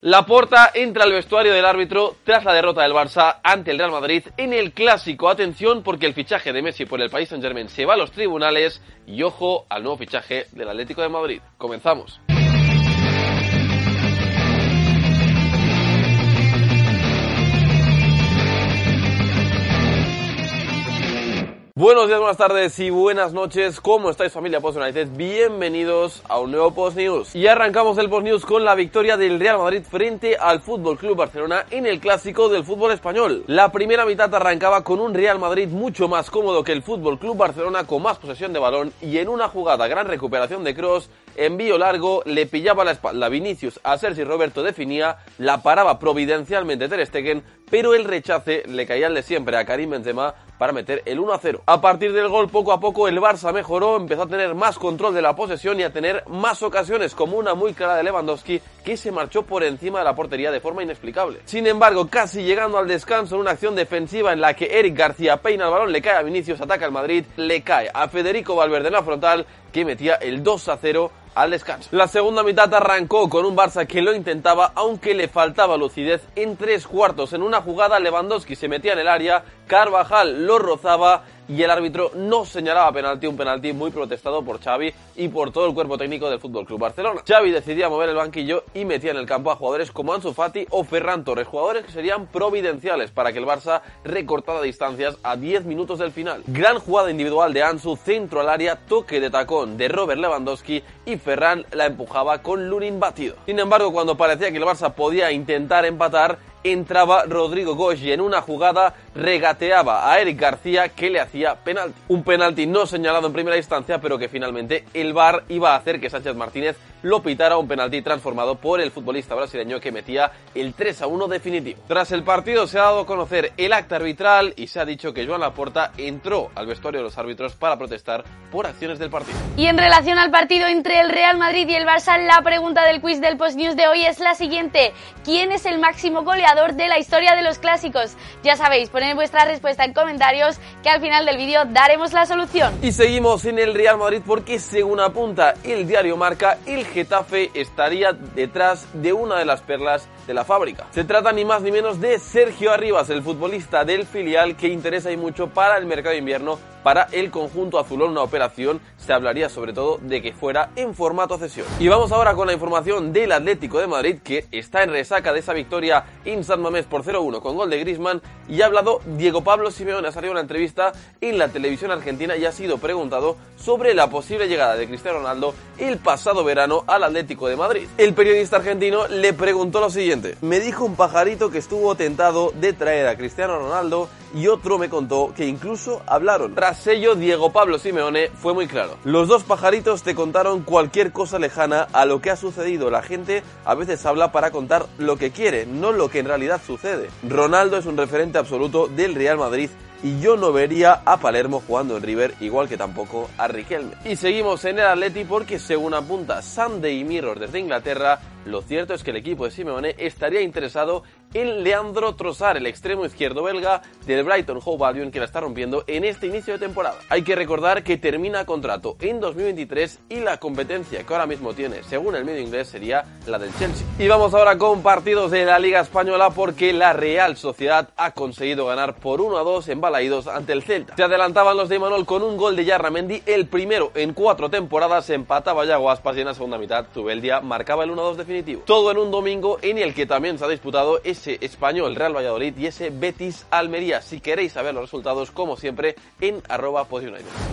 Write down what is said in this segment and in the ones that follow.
la Porta entra al vestuario del árbitro tras la derrota del Barça ante el Real Madrid en el clásico. Atención porque el fichaje de Messi por el País Saint Germain se va a los tribunales y ojo al nuevo fichaje del Atlético de Madrid. Comenzamos. Buenos días, buenas tardes y buenas noches. ¿Cómo estáis familia Post United? Bienvenidos a un nuevo Post News. Y arrancamos el Post News con la victoria del Real Madrid frente al Fútbol Club Barcelona en el clásico del fútbol español. La primera mitad arrancaba con un Real Madrid mucho más cómodo que el Fútbol Club Barcelona con más posesión de balón y en una jugada gran recuperación de Cross, envío largo, le pillaba la espalda Vinicius a Sergi Roberto definía, la paraba providencialmente Ter Stegen, pero el rechace le caía al de siempre a Karim Benzema para meter el 1 a 0. A partir del gol, poco a poco el Barça mejoró, empezó a tener más control de la posesión y a tener más ocasiones, como una muy clara de Lewandowski que se marchó por encima de la portería de forma inexplicable. Sin embargo, casi llegando al descanso en una acción defensiva en la que Eric García peina el balón, le cae a Vinicius, ataca al Madrid, le cae a Federico Valverde en la frontal que metía el 2 a 0 al descanso. La segunda mitad arrancó con un Barça que lo intentaba, aunque le faltaba lucidez en tres cuartos. En una jugada Lewandowski se metía en el área, Carvajal lo rozaba y el árbitro no señalaba penalti, un penalti muy protestado por Xavi y por todo el cuerpo técnico del Fútbol Club Barcelona. Xavi decidía mover el banquillo y metía en el campo a jugadores como Ansu Fati o Ferran Torres, jugadores que serían providenciales para que el Barça recortara distancias a 10 minutos del final. Gran jugada individual de Ansu, centro al área, toque de tacón de Robert Lewandowski y Ferran la empujaba con Lunin batido. Sin embargo, cuando parecía que el Barça podía intentar empatar, entraba Rodrigo Goyi en una jugada, regateaba a Eric García que le hacía penalti. Un penalti no señalado en primera instancia, pero que finalmente el VAR iba a hacer que Sánchez Martínez lo pitara un penalti transformado por el futbolista brasileño que metía el 3 a 1 definitivo. Tras el partido se ha dado a conocer el acta arbitral y se ha dicho que Joan Laporta entró al vestuario de los árbitros para protestar por acciones del partido. Y en relación al partido entre el Real Madrid y el Barça, la pregunta del quiz del Post News de hoy es la siguiente: ¿Quién es el máximo goleador de la historia de los clásicos? Ya sabéis, poned vuestra respuesta en comentarios que al final del vídeo daremos la solución. Y seguimos en el Real Madrid porque según apunta el diario Marca, el Getafe estaría detrás de una de las perlas de la fábrica. Se trata ni más ni menos de Sergio Arribas, el futbolista del filial que interesa y mucho para el mercado de invierno para el conjunto azulón una operación se hablaría sobre todo de que fuera en formato cesión. Y vamos ahora con la información del Atlético de Madrid que está en resaca de esa victoria en San Mamés por 0-1 con gol de Grisman y ha hablado Diego Pablo Simeone, ha salido una entrevista en la televisión argentina y ha sido preguntado sobre la posible llegada de Cristiano Ronaldo el pasado verano al Atlético de Madrid. El periodista argentino le preguntó lo siguiente, me dijo un pajarito que estuvo tentado de traer a Cristiano Ronaldo y otro me contó que incluso hablaron. Ello, Diego Pablo Simeone fue muy claro. Los dos pajaritos te contaron cualquier cosa lejana a lo que ha sucedido. La gente a veces habla para contar lo que quiere, no lo que en realidad sucede. Ronaldo es un referente absoluto del Real Madrid y yo no vería a Palermo jugando en River, igual que tampoco a Riquelme. Y seguimos en el Atleti porque según apunta Sunday Mirror desde Inglaterra, lo cierto es que el equipo de Simeone estaría interesado en Leandro Trossard, el extremo izquierdo belga del Brighton Hove Albion que la está rompiendo en este inicio de temporada. Hay que recordar que termina contrato en 2023 y la competencia que ahora mismo tiene, según el medio inglés, sería la del Chelsea. Y vamos ahora con partidos de la Liga Española porque la Real Sociedad ha conseguido ganar por 1 a 2 en Balaídos ante el Celta. Se adelantaban los de Imanol con un gol de Yarramendi, el primero en cuatro temporadas, empataba Yago Aspas y en la segunda mitad Tubeldia marcaba el 1 a 2 Todo en un domingo en el que también se ha disputado ese español Real Valladolid y ese Betis Almería. Si queréis saber los resultados, como siempre, en arroba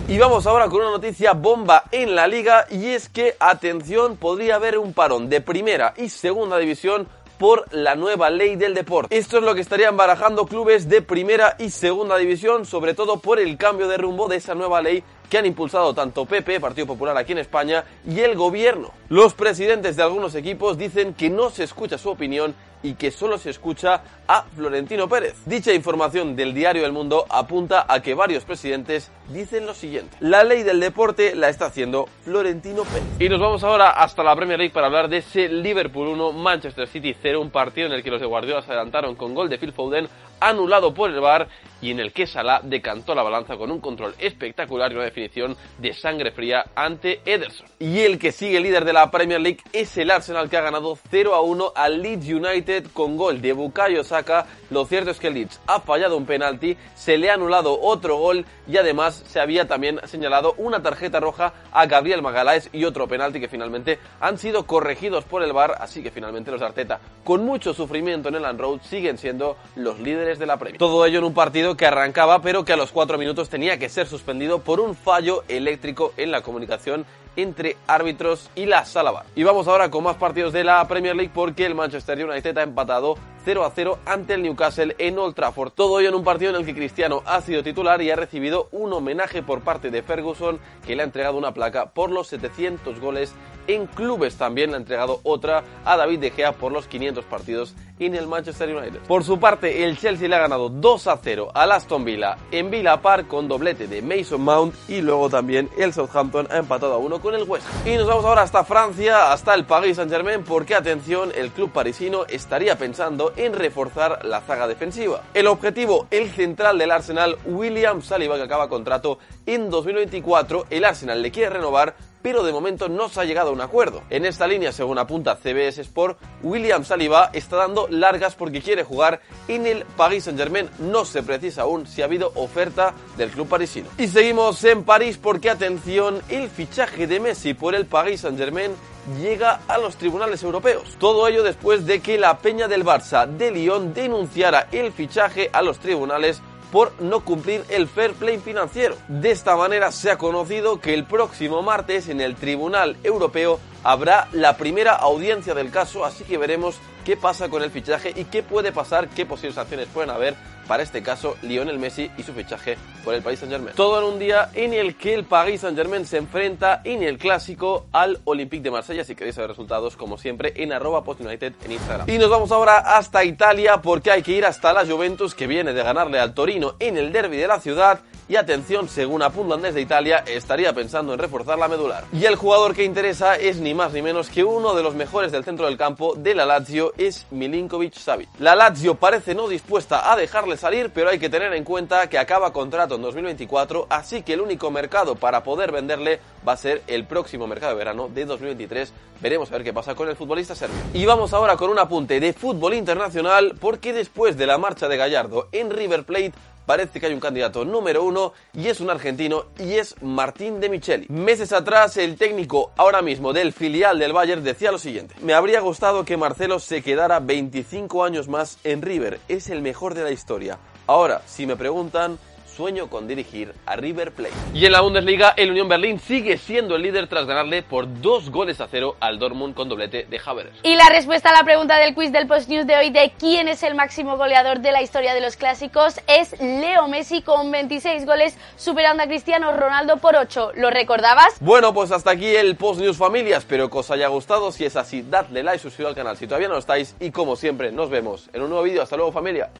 Y vamos ahora con una noticia bomba en la liga y es que, atención, podría haber un parón de primera y segunda división por la nueva ley del deporte. Esto es lo que estarían barajando clubes de primera y segunda división, sobre todo por el cambio de rumbo de esa nueva ley que han impulsado tanto PP, Partido Popular aquí en España, y el gobierno. Los presidentes de algunos equipos dicen que no se escucha su opinión y que solo se escucha a Florentino Pérez. Dicha información del diario El Mundo apunta a que varios presidentes dicen lo siguiente. La ley del deporte la está haciendo Florentino Pérez. Y nos vamos ahora hasta la Premier League para hablar de ese Liverpool 1, Manchester City 0, un partido en el que los de Guardiola se adelantaron con gol de Phil Foden anulado por el VAR y en el que Salah decantó la balanza con un control espectacular y una definición de sangre fría ante Ederson. Y el que sigue líder de la Premier League es el Arsenal que ha ganado 0 a 1 al Leeds United con gol de Bukayo Saka. Lo cierto es que Leeds ha fallado un penalti, se le ha anulado otro gol y además se había también señalado una tarjeta roja a Gabriel Magaláes y otro penalti que finalmente han sido corregidos por el VAR, así que finalmente los Arteta, con mucho sufrimiento en el Road, siguen siendo los líderes de la Premier. Todo ello en un partido que arrancaba pero que a los cuatro minutos tenía que ser suspendido por un fallo eléctrico en la comunicación entre árbitros y la sala Y vamos ahora con más partidos de la Premier League porque el Manchester United ha empatado 0 a 0 ante el Newcastle en Old Trafford. Todo ello en un partido en el que Cristiano ha sido titular y ha recibido un homenaje por parte de Ferguson que le ha entregado una placa por los 700 goles en clubes. También le ha entregado otra a David De Gea por los 500 partidos en el Manchester United. Por su parte, el Chelsea le ha ganado 2 a 0 al Aston Villa en Villa Park con doblete de Mason Mount y luego también el Southampton ha empatado a 1 con el West. Y nos vamos ahora hasta Francia, hasta el Paris Saint-Germain porque atención, el club parisino estaría pensando en reforzar la zaga defensiva. El objetivo, el central del Arsenal, William Saliba que acaba contrato en 2024, el Arsenal le quiere renovar pero de momento no se ha llegado a un acuerdo. En esta línea, según apunta CBS Sport, William Saliba está dando largas porque quiere jugar en el Paris Saint-Germain. No se precisa aún si ha habido oferta del club parisino. Y seguimos en París porque, atención, el fichaje de Messi por el Paris Saint-Germain llega a los tribunales europeos. Todo ello después de que la Peña del Barça de Lyon denunciara el fichaje a los tribunales por no cumplir el fair play financiero. De esta manera se ha conocido que el próximo martes en el Tribunal Europeo habrá la primera audiencia del caso, así que veremos qué pasa con el fichaje y qué puede pasar, qué posibles acciones pueden haber para este caso Lionel Messi y su fichaje por el Paris Saint-Germain. Todo en un día en el que el Paris Saint-Germain se enfrenta en el clásico al Olympique de Marsella. Si queréis saber resultados, como siempre, en arroba postunited en Instagram. Y nos vamos ahora hasta Italia porque hay que ir hasta la Juventus que viene de ganarle al Torino en el derby de la ciudad y atención, según apuntan desde Italia, estaría pensando en reforzar la medular. Y el jugador que interesa es ni más ni menos que uno de los mejores del centro del campo de la Lazio, es Milinkovic Savic. La Lazio parece no dispuesta a dejarle salir, pero hay que tener en cuenta que acaba contrato en 2024, así que el único mercado para poder venderle va a ser el próximo mercado de verano de 2023. Veremos a ver qué pasa con el futbolista serbio. Y vamos ahora con un apunte de fútbol internacional, porque después de la marcha de Gallardo en River Plate, parece que hay un candidato número uno y es un argentino y es Martín de Micheli. Meses atrás, el técnico ahora mismo del filial del Bayern decía lo siguiente: Me habría gustado que Marcelo se quedara 25 años más en River, es el mejor de la historia. Ahora, si me preguntan, sueño con dirigir a River Plate. Y en la Bundesliga, el Unión Berlín sigue siendo el líder tras ganarle por dos goles a cero al Dortmund con doblete de Havertz. Y la respuesta a la pregunta del quiz del Post News de hoy de quién es el máximo goleador de la historia de los clásicos es Leo Messi con 26 goles, superando a Cristiano Ronaldo por 8. ¿Lo recordabas? Bueno, pues hasta aquí el Post News familia. Espero que os haya gustado. Si es así, dadle like, suscribiros al canal si todavía no lo estáis. Y como siempre, nos vemos en un nuevo vídeo. Hasta luego familia.